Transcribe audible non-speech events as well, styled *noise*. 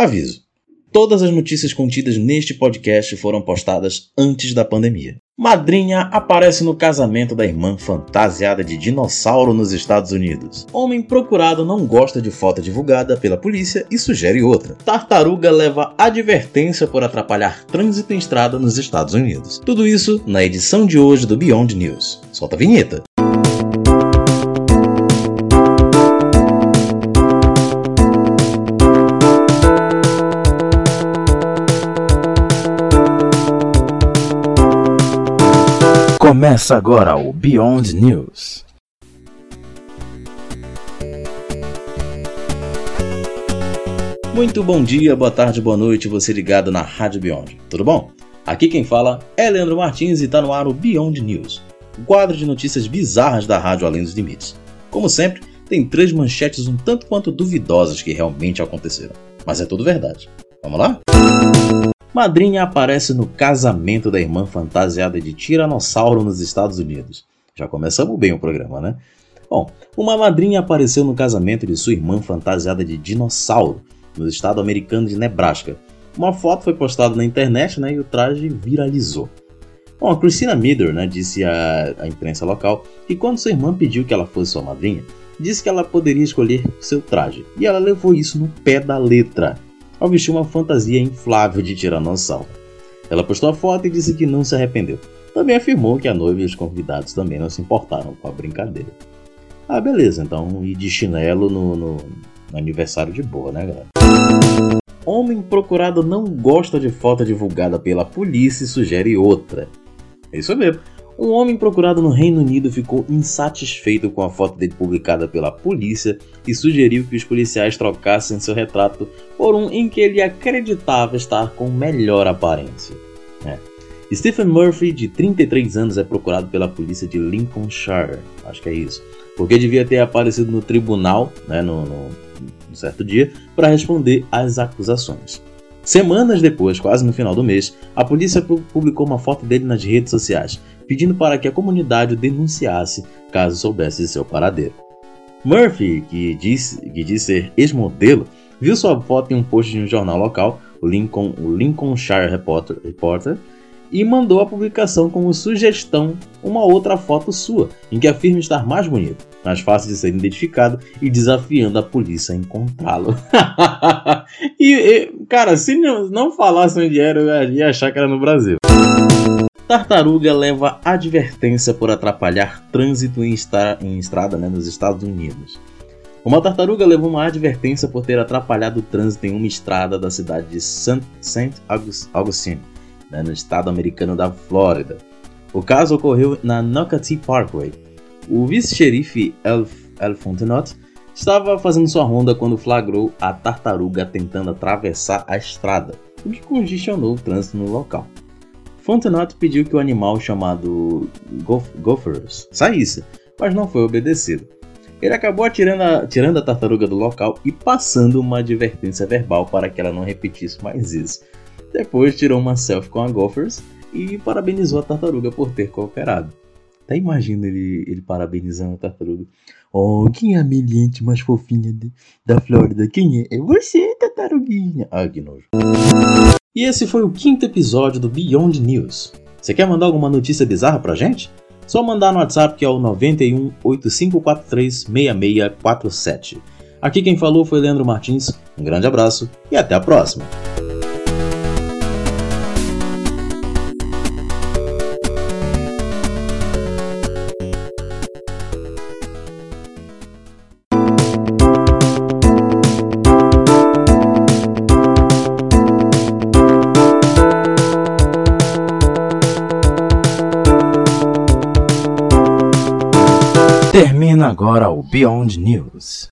Aviso: todas as notícias contidas neste podcast foram postadas antes da pandemia. Madrinha aparece no casamento da irmã fantasiada de dinossauro nos Estados Unidos. Homem procurado não gosta de foto divulgada pela polícia e sugere outra. Tartaruga leva advertência por atrapalhar trânsito em estrada nos Estados Unidos. Tudo isso na edição de hoje do Beyond News. Solta a vinheta. Começa agora o Beyond News. Muito bom dia, boa tarde, boa noite, você ligado na Rádio Beyond. Tudo bom? Aqui quem fala é Leandro Martins e está no ar o Beyond News, o quadro de notícias bizarras da Rádio Além dos Limites. Como sempre, tem três manchetes um tanto quanto duvidosas que realmente aconteceram, mas é tudo verdade. Vamos lá? Madrinha aparece no casamento da irmã fantasiada de tiranossauro nos Estados Unidos. Já começamos bem o programa, né? Bom, uma madrinha apareceu no casamento de sua irmã fantasiada de dinossauro, no estado americano de Nebraska. Uma foto foi postada na internet né, e o traje viralizou. Bom, a Christina Miller né, disse à, à imprensa local que quando sua irmã pediu que ela fosse sua madrinha, disse que ela poderia escolher seu traje, e ela levou isso no pé da letra ao vestir uma fantasia inflável de tiranossauro. Ela postou a foto e disse que não se arrependeu. Também afirmou que a noiva e os convidados também não se importaram com a brincadeira. Ah, beleza, então ir de chinelo no, no, no aniversário de boa, né, galera? Homem procurado não gosta de foto divulgada pela polícia e sugere outra. É isso mesmo. Um homem procurado no Reino Unido ficou insatisfeito com a foto dele publicada pela polícia e sugeriu que os policiais trocassem seu retrato por um em que ele acreditava estar com melhor aparência. É. Stephen Murphy, de 33 anos, é procurado pela polícia de Lincolnshire, acho que é isso, porque devia ter aparecido no tribunal, né, no, no, no certo dia, para responder às acusações. Semanas depois, quase no final do mês, a polícia publicou uma foto dele nas redes sociais, pedindo para que a comunidade o denunciasse caso soubesse de seu paradeiro. Murphy, que diz, que diz ser ex-modelo, viu sua foto em um post de um jornal local, o, Lincoln, o Lincolnshire Reporter, Reporter, e mandou a publicação como sugestão uma outra foto sua, em que afirma estar mais bonito, mais fácil de ser identificado e desafiando a polícia a encontrá-lo. *laughs* e, e, cara, se não, não falasse onde era, eu ia achar que era no Brasil. Tartaruga leva advertência por atrapalhar trânsito em, estra em estrada né, nos Estados Unidos. Uma tartaruga levou uma advertência por ter atrapalhado o trânsito em uma estrada da cidade de St. Augustine, né, no estado americano da Flórida. O caso ocorreu na Nocatee Parkway. O vice-xerife El Fontenot estava fazendo sua ronda quando flagrou a tartaruga tentando atravessar a estrada, o que congestionou o trânsito no local. Fontenot pediu que o animal chamado Gophers saísse, mas não foi obedecido. Ele acabou atirando a, tirando a tartaruga do local e passando uma advertência verbal para que ela não repetisse mais isso. Depois tirou uma selfie com a Gophers e parabenizou a tartaruga por ter cooperado. Até imagina ele, ele parabenizando a tartaruga. Oh, quem é a ambiente mais fofinha de, da Flórida? Quem é? É você, tartaruguinha. Ah, que nojo. E esse foi o quinto episódio do Beyond News. Você quer mandar alguma notícia bizarra pra gente? Só mandar no WhatsApp que é o 91 8543 6647. Aqui quem falou foi Leandro Martins. Um grande abraço e até a próxima. Agora o Beyond News.